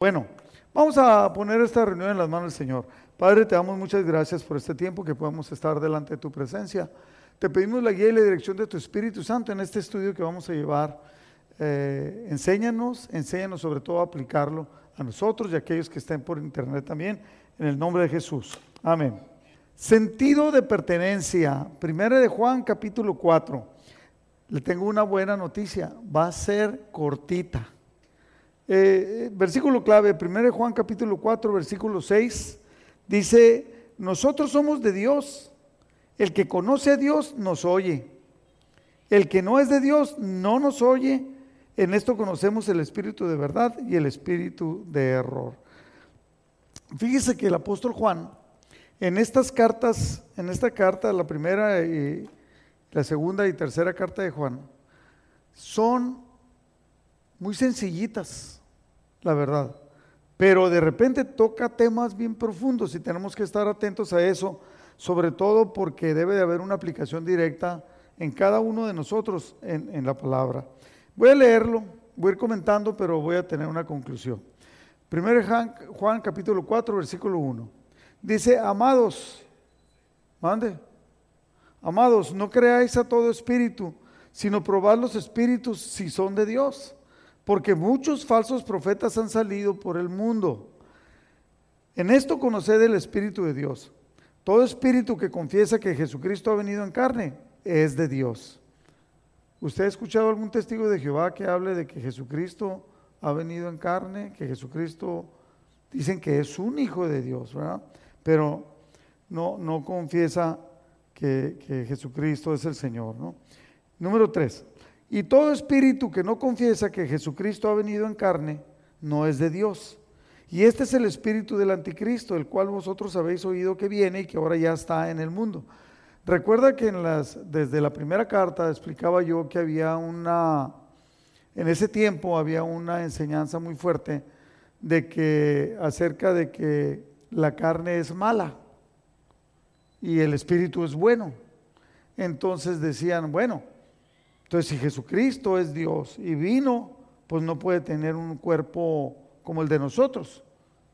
Bueno, vamos a poner esta reunión en las manos del Señor. Padre, te damos muchas gracias por este tiempo que podemos estar delante de tu presencia. Te pedimos la guía y la dirección de tu Espíritu Santo en este estudio que vamos a llevar. Eh, enséñanos, enséñanos sobre todo a aplicarlo a nosotros y a aquellos que estén por internet también, en el nombre de Jesús. Amén. Sentido de pertenencia. Primera de Juan, capítulo 4. Le tengo una buena noticia. Va a ser cortita. Eh, versículo clave, 1 Juan capítulo 4, versículo 6, dice, nosotros somos de Dios. El que conoce a Dios nos oye. El que no es de Dios no nos oye. En esto conocemos el espíritu de verdad y el espíritu de error. Fíjese que el apóstol Juan, en estas cartas, en esta carta, la primera y la segunda y tercera carta de Juan, son muy sencillitas la verdad. Pero de repente toca temas bien profundos y tenemos que estar atentos a eso, sobre todo porque debe de haber una aplicación directa en cada uno de nosotros en, la palabra. Voy a leerlo, voy a ir comentando, pero voy a tener una conclusión. Primero Juan, Juan capítulo 4, versículo 1. Dice, amados, mande, amados, no creáis a todo espíritu, sino probad los espíritus si son de Dios porque muchos falsos profetas han salido por el mundo. En esto conoced el Espíritu de Dios. Todo espíritu que confiesa que Jesucristo ha venido en carne es de Dios. ¿Usted ha escuchado algún testigo de Jehová que hable de que Jesucristo ha venido en carne, que Jesucristo dicen que es un hijo de Dios, ¿verdad? Pero no, no confiesa que, Jesucristo es el Señor, ¿no? Número tres, y todo espíritu que no confiesa que Jesucristo ha venido en carne, no es de Dios. Y este es el espíritu del anticristo, el cual vosotros habéis oído que viene y que ahora ya está en el mundo. Recuerda que en las, desde la primera carta explicaba yo que había una, en ese tiempo había una enseñanza muy fuerte de que acerca de que la carne es mala y el espíritu es bueno. Entonces decían, bueno, entonces, si Jesucristo es Dios y vino, pues no puede tener un cuerpo como el de nosotros,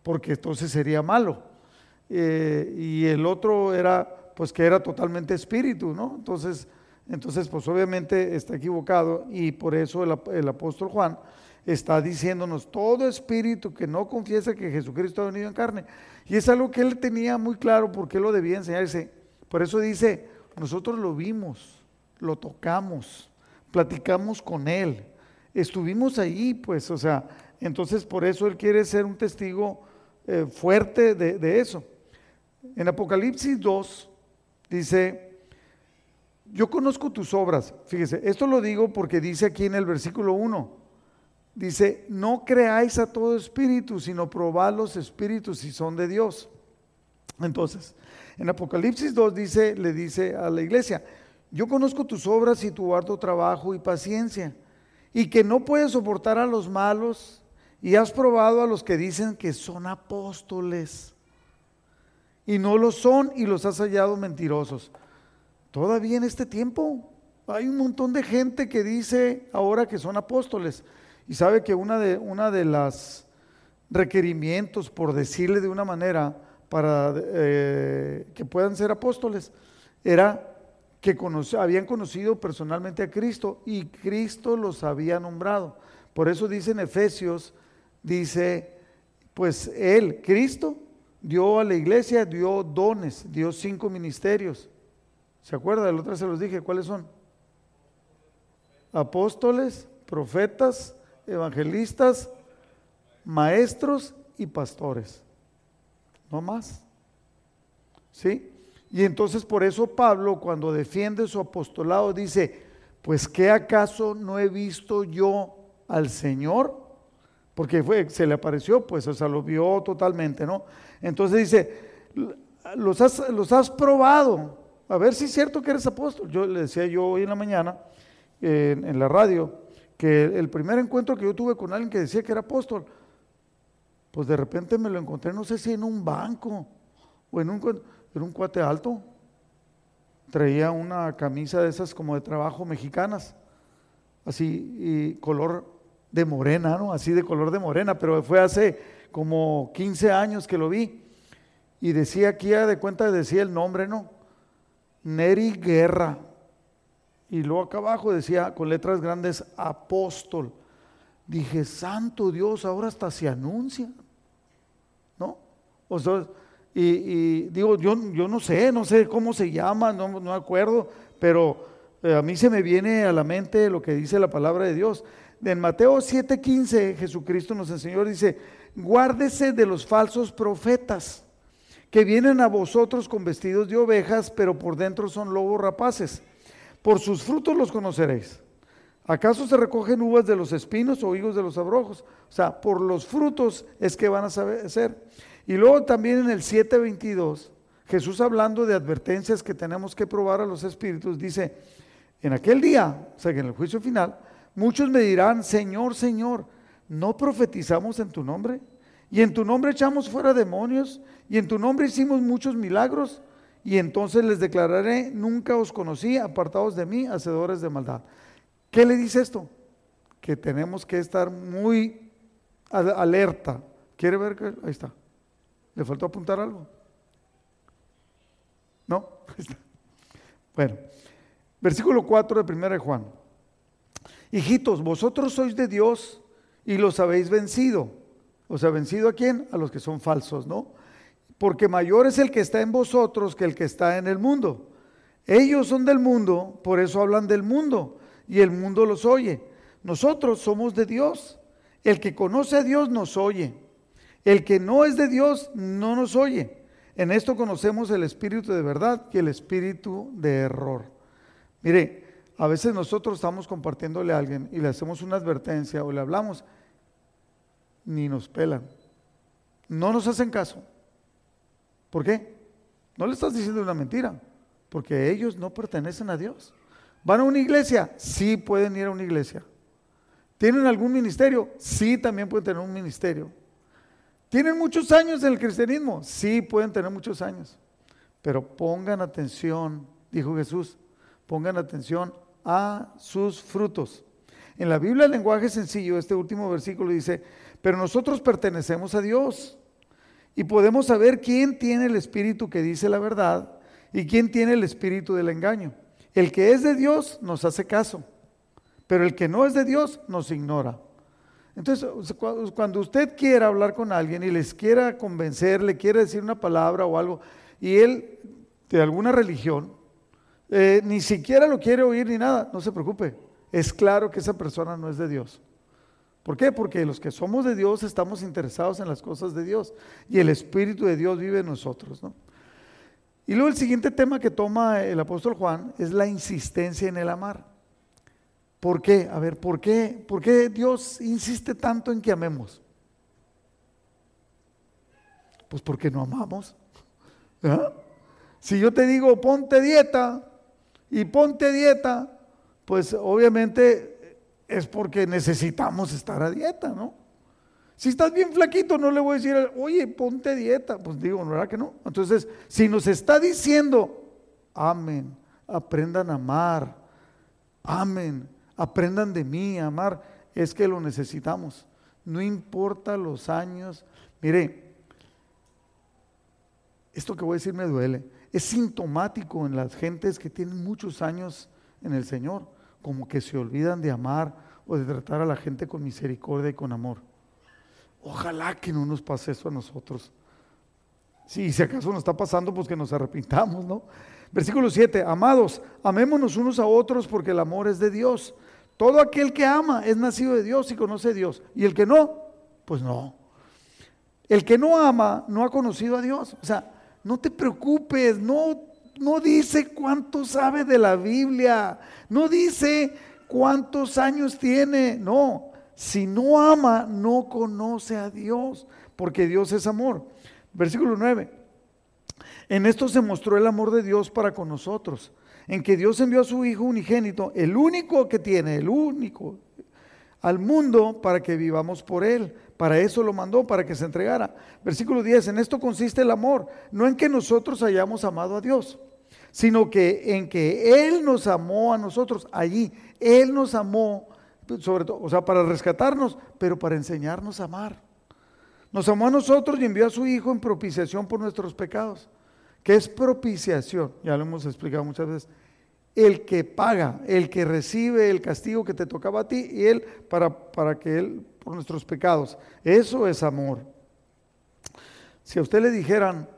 porque entonces sería malo. Eh, y el otro era, pues que era totalmente espíritu, ¿no? Entonces, entonces, pues obviamente está equivocado y por eso el, el apóstol Juan está diciéndonos todo espíritu que no confiesa que Jesucristo ha venido en carne. Y es algo que él tenía muy claro porque lo debía enseñarse. Por eso dice, nosotros lo vimos, lo tocamos, platicamos con él, estuvimos ahí, pues, o sea, entonces por eso él quiere ser un testigo eh, fuerte de, de eso. En Apocalipsis 2 dice, yo conozco tus obras, fíjese, esto lo digo porque dice aquí en el versículo 1, dice, no creáis a todo espíritu, sino probad los espíritus si son de Dios. Entonces, en Apocalipsis 2 dice, le dice a la iglesia, yo conozco tus obras y tu harto trabajo y paciencia, y que no puedes soportar a los malos, y has probado a los que dicen que son apóstoles, y no lo son, y los has hallado mentirosos. Todavía en este tiempo hay un montón de gente que dice ahora que son apóstoles, y sabe que una de, una de las requerimientos, por decirle de una manera, para eh, que puedan ser apóstoles, era que habían conocido personalmente a Cristo y Cristo los había nombrado. Por eso dice en Efesios, dice, pues Él, Cristo, dio a la iglesia, dio dones, dio cinco ministerios. ¿Se acuerda? La otra se los dije, ¿cuáles son? Apóstoles, profetas, evangelistas, maestros y pastores. No más. ¿Sí? Y entonces por eso Pablo cuando defiende su apostolado dice, pues ¿qué acaso no he visto yo al Señor? Porque fue, se le apareció, pues, o sea, lo vio totalmente, ¿no? Entonces dice, los has, los has probado, a ver si es cierto que eres apóstol. Yo le decía yo hoy en la mañana en, la radio que el primer encuentro que yo tuve con alguien que decía que era apóstol, pues de repente me lo encontré, no sé si en un banco o en un era un cuate alto. Traía una camisa de esas como de trabajo mexicanas, así, y color de morena, ¿no? Así de color de morena, pero fue hace como 15 años que lo vi. Y decía aquí, de cuenta, decía el nombre, ¿no? Neri Guerra. Y luego acá abajo decía con letras grandes, apóstol. Dije, santo Dios, ahora hasta se anuncia. ¿No? O sea, y, digo, yo, yo no sé, no sé cómo se llama, no, no acuerdo, pero eh, a mí se me viene a la mente lo que dice la palabra de Dios. En Mateo 7:15 Jesucristo nos enseñó, dice, guárdese de los falsos profetas que vienen a vosotros con vestidos de ovejas, pero por dentro son lobos rapaces. Por sus frutos los conoceréis. ¿Acaso se recogen uvas de los espinos o higos de los abrojos? O sea, por los frutos es que van a saber. Y luego también en el 7:22, Jesús hablando de advertencias que tenemos que probar a los espíritus, dice, en aquel día, o sea que en el juicio final, muchos me dirán, Señor, Señor, ¿no profetizamos en tu nombre? Y en tu nombre echamos fuera demonios, y en tu nombre hicimos muchos milagros, y entonces les declararé, nunca os conocí, apartados de mí, hacedores de maldad. ¿Qué le dice esto? Que tenemos que estar muy alerta. ¿Quiere ver que ahí está? ¿Le faltó apuntar algo? ¿No? Bueno, versículo 4 de 1 de Juan. Hijitos, vosotros sois de Dios y los habéis vencido. ¿Os ha vencido a quién? A los que son falsos, ¿no? Porque mayor es el que está en vosotros que el que está en el mundo. Ellos son del mundo, por eso hablan del mundo, y el mundo los oye. Nosotros somos de Dios. El que conoce a Dios nos oye. El que no es de Dios no nos oye. En esto conocemos el espíritu de verdad y el espíritu de error. Mire, a veces nosotros estamos compartiéndole a alguien y le hacemos una advertencia o le hablamos, ni nos pelan. No nos hacen caso. ¿Por qué? No le estás diciendo una mentira, porque ellos no pertenecen a Dios. ¿Van a una iglesia? Sí pueden ir a una iglesia. ¿Tienen algún ministerio? Sí, también pueden tener un ministerio. ¿Tienen muchos años en el cristianismo? Sí, pueden tener muchos años. Pero pongan atención, dijo Jesús, pongan atención a sus frutos. En la Biblia, el lenguaje sencillo, este último versículo dice, pero nosotros pertenecemos a Dios y podemos saber quién tiene el espíritu que dice la verdad y quién tiene el espíritu del engaño. El que es de Dios nos hace caso, pero el que no es de Dios nos ignora. Entonces, cuando usted quiera hablar con alguien y les quiera convencer, le quiere decir una palabra o algo, y él de alguna religión, eh, ni siquiera lo quiere oír ni nada, no se preocupe. Es claro que esa persona no es de Dios. ¿Por qué? Porque los que somos de Dios estamos interesados en las cosas de Dios y el Espíritu de Dios vive en nosotros. Y luego el siguiente tema que toma el apóstol Juan es la insistencia en el amar. ¿Por qué? A ver, ¿por qué? ¿Por qué Dios insiste tanto en que amemos? Pues porque no amamos. ¿Ah? Si yo te digo, ponte dieta y ponte dieta, pues obviamente es porque necesitamos estar a dieta, ¿no? Si estás bien flaquito, no le voy a decir, oye, ponte dieta. Pues digo, ¿no ¿verdad que no? Entonces, si nos está diciendo, amen, aprendan a amar, amen, aprendan de mí a amar, es que lo necesitamos. No importa los años. Mire, esto que voy a decir me duele. Es sintomático en las gentes que tienen muchos años en el Señor, como que se olvidan de amar o de tratar a la gente con misericordia y con amor. Ojalá que no nos pase eso a nosotros. Si, si acaso nos está pasando, pues que nos arrepintamos, ¿no? Versículo 7, amados, amémonos unos a otros porque el amor es de Dios. Todo aquel que ama es nacido de Dios y conoce a Dios. Y el que no, pues no. El que no ama no ha conocido a Dios. O sea, no te preocupes, no, no dice cuánto sabe de la Biblia, no dice cuántos años tiene, no. Si no ama, no conoce a Dios, porque Dios es amor. Versículo 9. En esto se mostró el amor de Dios para con nosotros en que Dios envió a su Hijo unigénito, el único que tiene, el único, al mundo para que vivamos por Él. Para eso lo mandó, para que se entregara. Versículo 10, en esto consiste el amor, no en que nosotros hayamos amado a Dios, sino que en que Él nos amó a nosotros, allí, Él nos amó, sobre todo, o sea, para rescatarnos, pero para enseñarnos a amar. Nos amó a nosotros y envió a su Hijo en propiciación por nuestros pecados. ¿Qué es propiciación? Ya lo hemos explicado muchas veces. El que paga, el que recibe el castigo que te tocaba a ti y él para, para que él, por nuestros pecados. Eso es amor. Si a usted le dijeran,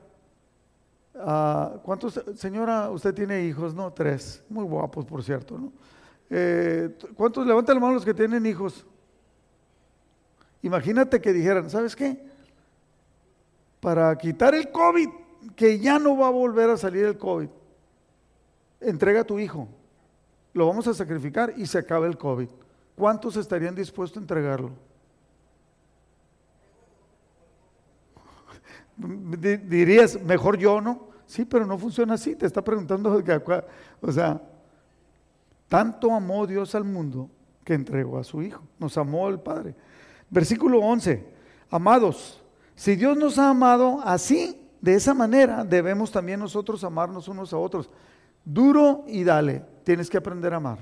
ah, ¿cuántos, señora, usted tiene hijos? No, tres. Muy guapos, por cierto, ¿no? Eh, ¿Cuántos levantan la mano los que tienen hijos? Imagínate que dijeran, ¿sabes qué? Para quitar el COVID, que ya no va a volver a salir el COVID, entrega a tu hijo, lo vamos a sacrificar y se acaba el COVID. ¿Cuántos estarían dispuestos a entregarlo? Dirías, mejor yo, ¿no? Sí, pero no funciona así, te está preguntando, o sea, tanto amó Dios al mundo que entregó a su Hijo, nos amó el Padre. Versículo 11, amados, si Dios nos ha amado así, de esa manera, debemos también nosotros amarnos unos a otros. Duro y dale, tienes que aprender a amar,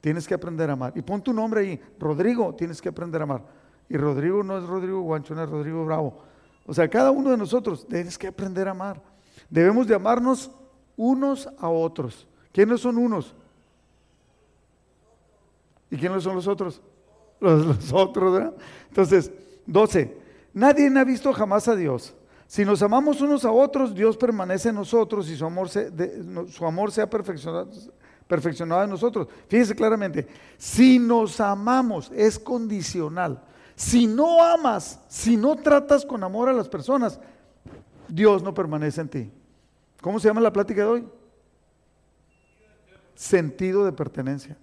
tienes que aprender a amar. Y pon tu nombre ahí, Rodrigo, tienes que aprender a amar. Y Rodrigo no es Rodrigo Guancho, no es Rodrigo Bravo. O sea, cada uno de nosotros tienes que aprender a amar. Debemos de amarnos unos a otros. ¿Quiénes son unos? ¿Y quiénes son los otros? los, otros, ¿verdad? Entonces, 12. Nadie ha visto jamás a Dios. Si nos amamos unos a otros, Dios permanece en nosotros y su amor se, su amor sea perfeccionado, perfeccionado en nosotros. Fíjense claramente, si nos amamos es condicional. Si no amas, si no tratas con amor a las personas, Dios no permanece en ti. ¿Cómo se llama la plática de hoy? Sentido de pertenencia.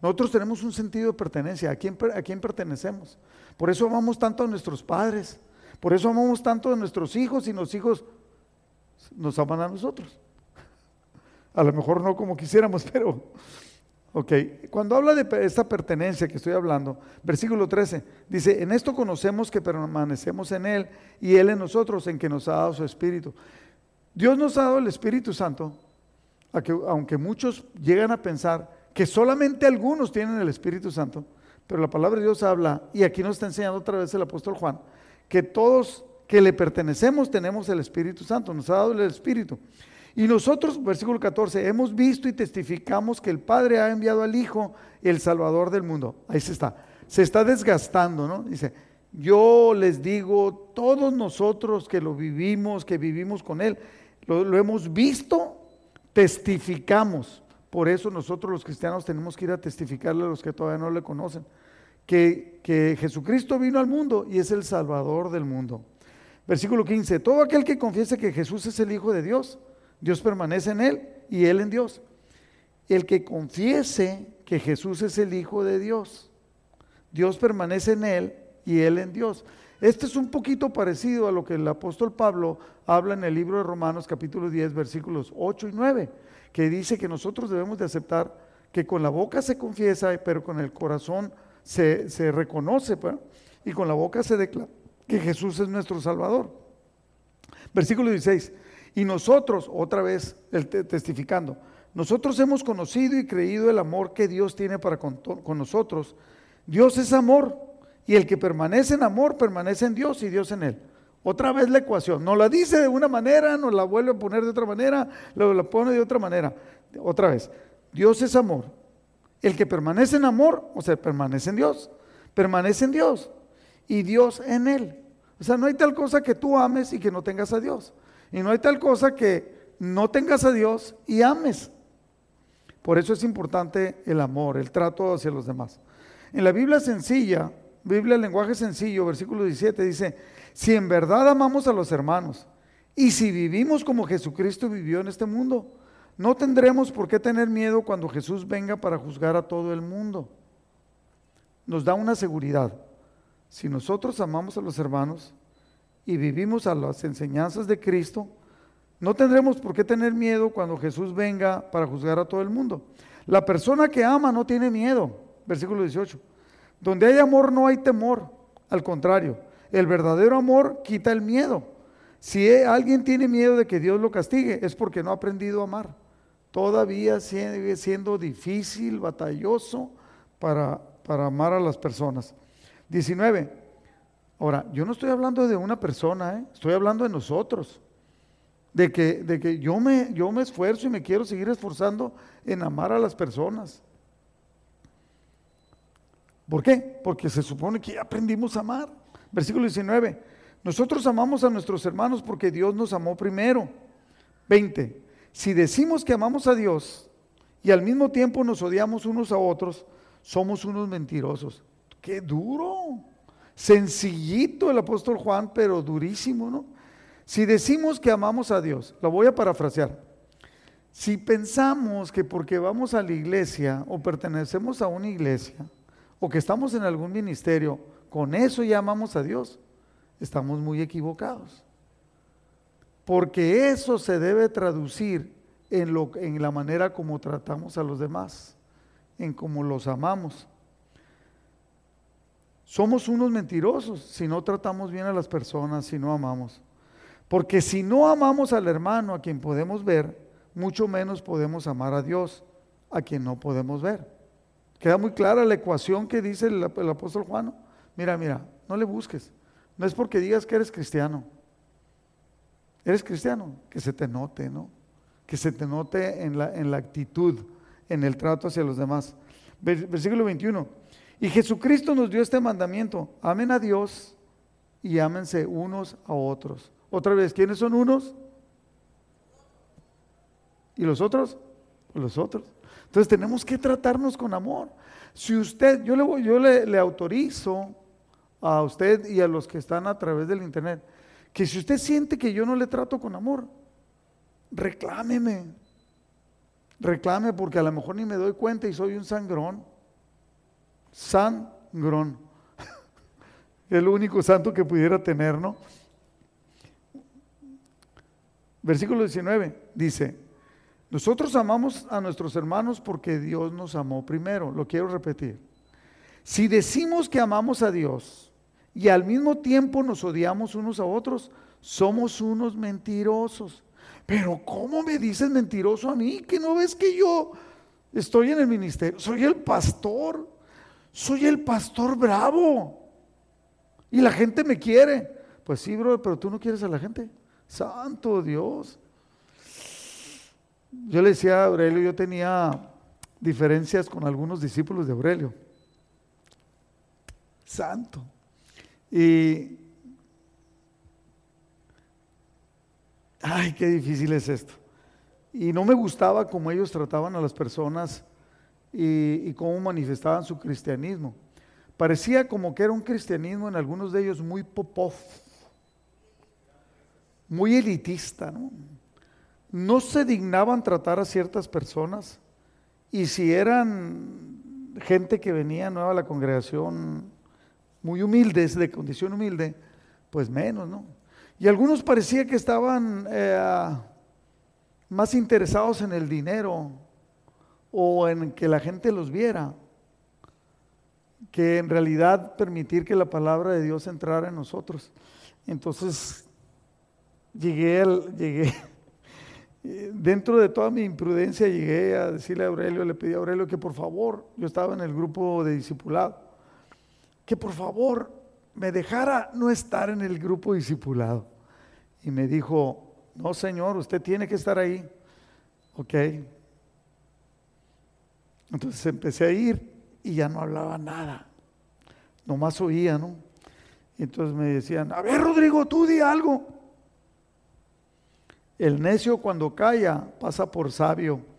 Nosotros tenemos un sentido de pertenencia. ¿A quién, ¿A quién pertenecemos? Por eso amamos tanto a nuestros padres. Por eso amamos tanto a nuestros hijos y los hijos nos aman a nosotros. A lo mejor no como quisiéramos, pero... Ok, cuando habla de esta pertenencia que estoy hablando, versículo 13, dice, en esto conocemos que permanecemos en Él y Él en nosotros, en que nos ha dado su Espíritu. Dios nos ha dado el Espíritu Santo, aunque muchos llegan a pensar que solamente algunos tienen el Espíritu Santo, pero la palabra de Dios habla, y aquí nos está enseñando otra vez el apóstol Juan, que todos que le pertenecemos tenemos el Espíritu Santo, nos ha dado el Espíritu. Y nosotros, versículo 14, hemos visto y testificamos que el Padre ha enviado al Hijo, el Salvador del mundo. Ahí se está. Se está desgastando, ¿no? Dice, yo les digo, todos nosotros que lo vivimos, que vivimos con Él, lo, hemos visto, testificamos. Por eso nosotros los cristianos tenemos que ir a testificarle a los que todavía no le conocen, que, Jesucristo vino al mundo y es el Salvador del mundo. Versículo 15, todo aquel que confiese que Jesús es el Hijo de Dios, Dios permanece en él y él en Dios. El que confiese que Jesús es el Hijo de Dios, Dios permanece en él y él en Dios. Este es un poquito parecido a lo que el apóstol Pablo habla en el libro de Romanos capítulo 10 versículos 8 y 9 que dice que nosotros debemos de aceptar que con la boca se confiesa, pero con el corazón se, reconoce, pues, y con la boca se declara que Jesús es nuestro Salvador. Versículo 16, y nosotros, otra vez testificando, nosotros hemos conocido y creído el amor que Dios tiene para con, con nosotros. Dios es amor, y el que permanece en amor permanece en Dios y Dios en él. Otra vez la ecuación. No la dice de una manera, nos la vuelve a poner de otra manera, luego la pone de otra manera. Otra vez. Dios es amor. El que permanece en amor, o sea, permanece en Dios. Permanece en Dios. Y Dios en él. O sea, no hay tal cosa que tú ames y que no tengas a Dios. Y no hay tal cosa que no tengas a Dios y ames. Por eso es importante el amor, el trato hacia los demás. En la Biblia sencilla, Biblia lenguaje sencillo, versículo 17 dice, si en verdad amamos a los hermanos y si vivimos como Jesucristo vivió en este mundo, no tendremos por qué tener miedo cuando Jesús venga para juzgar a todo el mundo. Nos da una seguridad. Si nosotros amamos a los hermanos y vivimos a las enseñanzas de Cristo, no tendremos por qué tener miedo cuando Jesús venga para juzgar a todo el mundo. La persona que ama no tiene miedo. Versículo 18. Donde hay amor no hay temor. Al contrario, el verdadero amor quita el miedo. Si alguien tiene miedo de que Dios lo castigue, es porque no ha aprendido a amar. Todavía sigue siendo difícil, batalloso para, para amar a las personas. 19. Ahora, yo no estoy hablando de una persona, ¿eh? estoy hablando de nosotros. De que, de que yo, me, yo me esfuerzo y me quiero seguir esforzando en amar a las personas. ¿Por qué? Porque se supone que aprendimos a amar. Versículo 19. Nosotros amamos a nuestros hermanos porque Dios nos amó primero. 20. Si decimos que amamos a Dios y al mismo tiempo nos odiamos unos a otros, somos unos mentirosos. Qué duro. Sencillito el apóstol Juan, pero durísimo, ¿no? Si decimos que amamos a Dios, lo voy a parafrasear. Si pensamos que porque vamos a la iglesia o pertenecemos a una iglesia o que estamos en algún ministerio, con eso ya amamos a Dios, estamos muy equivocados. Porque eso se debe traducir en, lo, en la manera como tratamos a los demás, en cómo los amamos. Somos unos mentirosos si no tratamos bien a las personas, si no amamos. Porque si no amamos al hermano a quien podemos ver, mucho menos podemos amar a Dios a quien no podemos ver. Queda muy clara la ecuación que dice el, el apóstol Juan. Mira, mira, no le busques. No es porque digas que eres cristiano. Eres cristiano, que se te note, ¿no? Que se te note en la, en la actitud, en el trato hacia los demás. Versículo 21. Y Jesucristo nos dio este mandamiento. Amen a Dios y ámense unos a otros. Otra vez, ¿quiénes son unos? ¿Y los otros? Los otros. Entonces tenemos que tratarnos con amor. Si usted, yo le, yo le, le autorizo a usted y a los que están a través del internet, que si usted siente que yo no le trato con amor, reclámeme. Reclame porque a lo mejor ni me doy cuenta y soy un sangrón. Sangrón. El único santo que pudiera tener, ¿no? Versículo 19 dice, nosotros amamos a nuestros hermanos porque Dios nos amó primero. Lo quiero repetir. Si decimos que amamos a Dios, y al mismo tiempo nos odiamos unos a otros, somos unos mentirosos. Pero ¿cómo me dices mentiroso a mí? Que no ves que yo estoy en el ministerio, soy el pastor, soy el pastor bravo. Y la gente me quiere. Pues sí, bro, pero tú no quieres a la gente. Santo Dios. Yo le decía a Aurelio, yo tenía diferencias con algunos discípulos de Aurelio. Santo. Y, ay, qué difícil es esto. Y no me gustaba cómo ellos trataban a las personas y, cómo manifestaban su cristianismo. Parecía como que era un cristianismo en algunos de ellos muy popov, muy elitista, ¿no? No se dignaban tratar a ciertas personas y si eran gente que venía nueva a la congregación, muy humildes, de condición humilde, pues menos, ¿no? Y algunos parecía que estaban eh, más interesados en el dinero o en que la gente los viera, que en realidad permitir que la palabra de Dios entrara en nosotros. Entonces, llegué, llegué dentro de toda mi imprudencia, llegué a decirle a Aurelio, le pedí a Aurelio que por favor, yo estaba en el grupo de discipulado, que por favor me dejara no estar en el grupo discipulado. Y me dijo, no señor, usted tiene que estar ahí. Ok. Entonces empecé a ir y ya no hablaba nada. Nomás oía, ¿no? Entonces me decían, a ver Rodrigo, tú di algo. El necio cuando calla pasa por sabio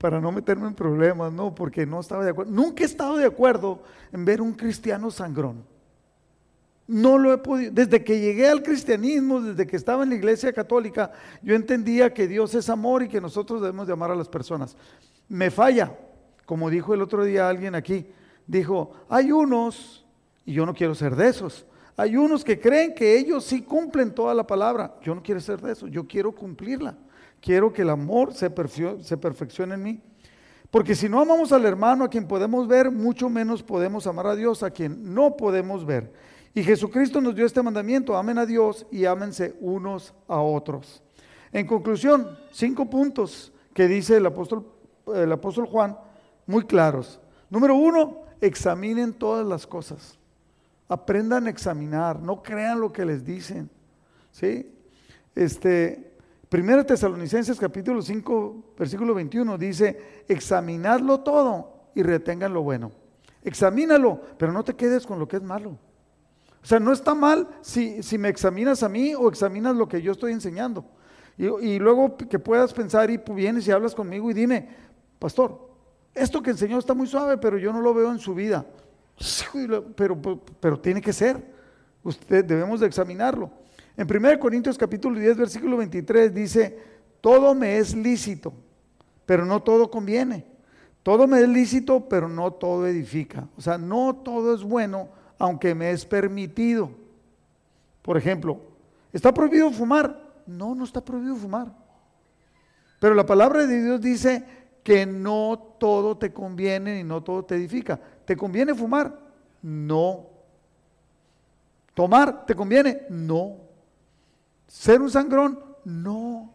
para no meterme en problemas, no, porque no estaba de acuerdo. Nunca he estado de acuerdo en ver un cristiano sangrón. No lo he podido. Desde que llegué al cristianismo, desde que estaba en la iglesia católica, yo entendía que Dios es amor y que nosotros debemos de amar a las personas. Me falla, como dijo el otro día alguien aquí, dijo, hay unos, y yo no quiero ser de esos, hay unos que creen que ellos sí cumplen toda la palabra. Yo no quiero ser de esos, yo quiero cumplirla. Quiero que el amor se, perfeccione en mí. Porque si no amamos al hermano a quien podemos ver, mucho menos podemos amar a Dios a quien no podemos ver. Y Jesucristo nos dio este mandamiento, amen a Dios y ámense unos a otros. En conclusión, cinco puntos que dice el apóstol, el apóstol Juan, muy claros. Número uno, examinen todas las cosas. aprendan a examinar, no crean lo que les dicen. ¿Sí? Este, Primera Tesalonicenses capítulo 5, versículo 21 dice, examinadlo todo y retengan lo bueno. Examínalo, pero no te quedes con lo que es malo. O sea, no está mal si, si me examinas a mí o examinas lo que yo estoy enseñando. Y, y luego que puedas pensar y vienes y hablas conmigo y dime, pastor, esto que enseñó está muy suave, pero yo no lo veo en su vida. Pero, pero, tiene que ser. Usted, debemos de examinarlo. En 1 Corintios capítulo 10, versículo 23 dice, todo me es lícito, pero no todo conviene. Todo me es lícito, pero no todo edifica. O sea, no todo es bueno, aunque me es permitido. Por ejemplo, ¿está prohibido fumar? No, no está prohibido fumar. Pero la palabra de Dios dice que no todo te conviene y no todo te edifica. ¿Te conviene fumar? No. ¿Tomar te conviene? No. ¿Ser un sangrón? No.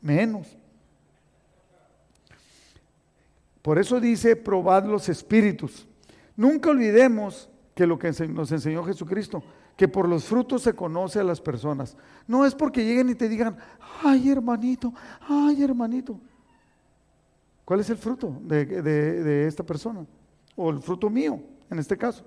Menos. Por eso dice, probad los espíritus. Nunca olvidemos que lo que nos enseñó Jesucristo, que por los frutos se conoce a las personas. No es porque lleguen y te digan, ay hermanito, ay hermanito. ¿Cuál es el fruto de, esta persona? O el fruto mío, en este caso.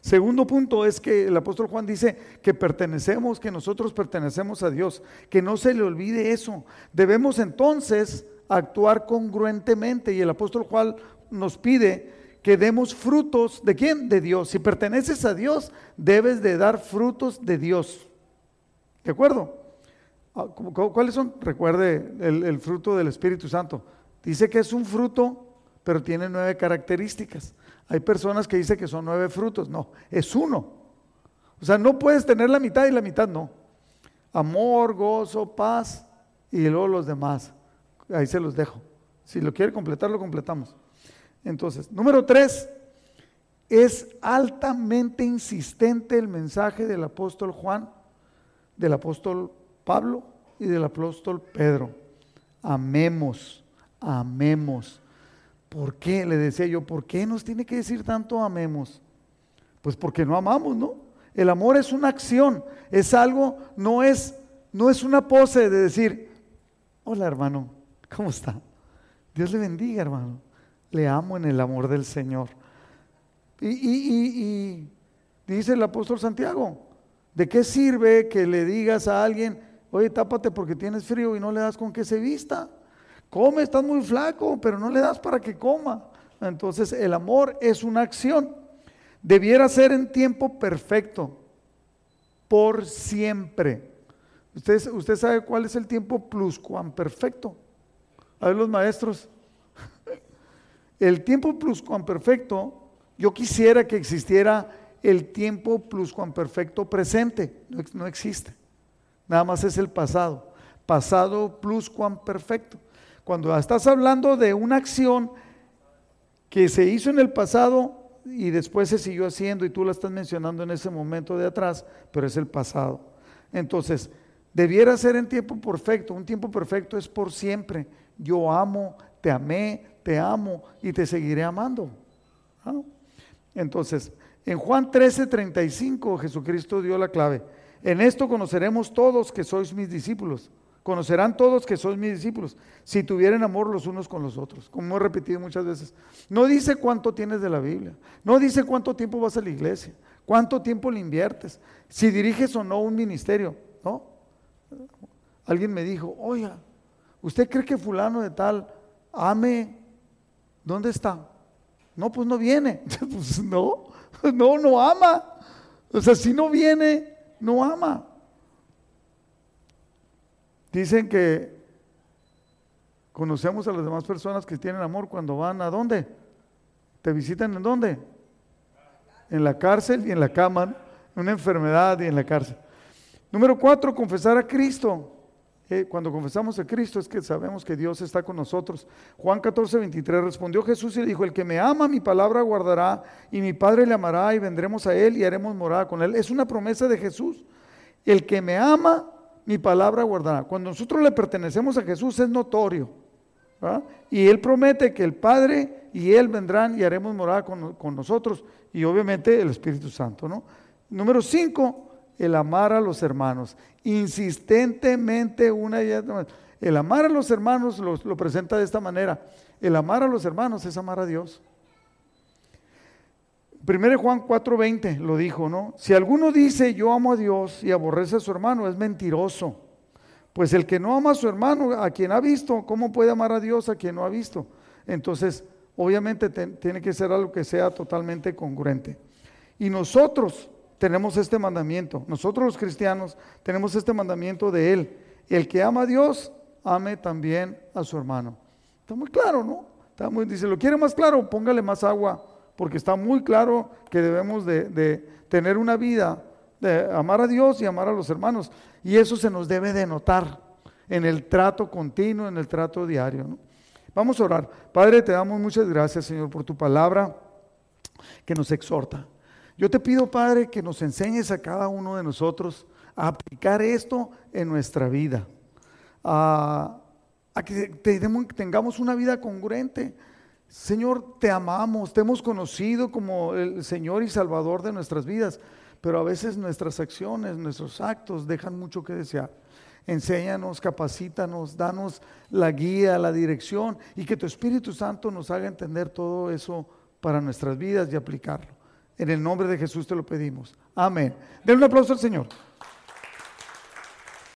Segundo punto es que el apóstol Juan dice que pertenecemos, que nosotros pertenecemos a Dios, que no se le olvide eso. Debemos entonces actuar congruentemente y el apóstol Juan nos pide que demos frutos de quién? De Dios. Si perteneces a Dios, debes de dar frutos de Dios. ¿De acuerdo? Ah, ¿Cuáles son? Recuerde el, fruto del Espíritu Santo. Dice que es un fruto, pero tiene nueve características. Hay personas que dicen que son nueve frutos. No, es uno. O sea, no puedes tener la mitad y la mitad no. Amor, gozo, paz y luego los demás. Ahí se los dejo. Si lo quiere completar, lo completamos. Entonces, número tres, es altamente insistente el mensaje del apóstol Juan, del apóstol Pablo y del apóstol Pedro. Amemos, amemos. ¿Por qué? Le decía yo, ¿por qué nos tiene que decir tanto amemos? Pues porque no amamos, ¿no? El amor es una acción, es algo, no es, no es una pose de decir, hola hermano, ¿Cómo está? Dios le bendiga, hermano. Le amo en el amor del Señor. Y, dice el apóstol Santiago, ¿de qué sirve que le digas a alguien, oye, tápate porque tienes frío y no le das con que se vista? Come, estás muy flaco, pero no le das para que coma. Entonces el amor es una acción. Debiera ser en tiempo perfecto, por siempre. Usted, usted sabe cuál es el tiempo perfecto? A ver los maestros. El tiempo pluscuamperfecto, yo quisiera que existiera el tiempo pluscuamperfecto presente. No, existe. Nada más es el pasado. Pasado pluscuamperfecto. Cuando estás hablando de una acción que se hizo en el pasado y después se siguió haciendo y tú la estás mencionando en ese momento de atrás, pero es el pasado. Entonces, debiera ser en tiempo perfecto. Un tiempo perfecto es por siempre yo amo, te amé, te amo y te seguiré amando. Entonces, en Juan 13, 35, Jesucristo dio la clave. En esto conoceremos todos que sois mis discípulos. Conocerán todos que sois mis discípulos, si tuvieren amor los unos con los otros, como he repetido muchas veces. No dice cuánto tienes de la Biblia, no dice cuánto tiempo vas a la iglesia, cuánto tiempo le inviertes, si diriges o no un ministerio, ¿no? Alguien me dijo, oiga, ¿Usted cree que fulano de tal ame? ¿Dónde está? No, pues no viene. pues no, no, no ama. O sea, si no viene, no ama. Dicen que conocemos a las demás personas que tienen amor cuando van a dónde? ¿Te visitan en dónde? En la cárcel y en la cama, en una enfermedad y en la cárcel. Número cuatro, confesar a Cristo cuando confesamos a Cristo es que sabemos que Dios está con nosotros. Juan 14, 23 respondió Jesús y le dijo, el que me ama mi palabra guardará y mi Padre le amará y vendremos a él y haremos morada con él. Es una promesa de Jesús. El que me ama mi palabra guardará. Cuando nosotros le pertenecemos a Jesús es notorio. Y Él promete que el Padre y Él vendrán y haremos morada con, nosotros y obviamente el Espíritu Santo, ¿no? Número cinco, el amar a los hermanos. Insistentemente una y otra vez. El amar a los hermanos lo presenta de esta manera. El amar a los hermanos es amar a Dios. 1 Juan 4:20 lo dijo, ¿no? Si alguno dice yo amo a Dios y aborrece a su hermano, es mentiroso. Pues el que no ama a su hermano, a quien ha visto, ¿cómo puede amar a Dios a quien no ha visto? Entonces, obviamente tiene que ser algo que sea totalmente congruente. Y nosotros tenemos este mandamiento, nosotros los cristianos tenemos este mandamiento de Él. El que ama a Dios, ame también a su hermano. Está muy claro, ¿no? Está muy, dice, ¿lo quiere más claro? Póngale más agua, porque está muy claro que debemos de, tener una vida de amar a Dios y amar a los hermanos. Y eso se nos debe de notar en el trato continuo, en el trato diario. Vamos a orar. Padre, te damos muchas gracias, Señor, por tu palabra que nos exhorta. Yo te pido, Padre, que nos enseñes a cada uno de nosotros a aplicar esto en nuestra vida, a, que tengamos una vida congruente. Señor, te amamos, te hemos conocido como el Señor y Salvador de nuestras vidas, pero a veces nuestras acciones, nuestros actos dejan mucho que desear. Enséñanos, capacítanos, danos la guía, la dirección y que tu Espíritu Santo nos haga entender todo eso para nuestras vidas y aplicarlo. En el nombre de Jesús te lo pedimos. Amén. Den un aplauso al Señor.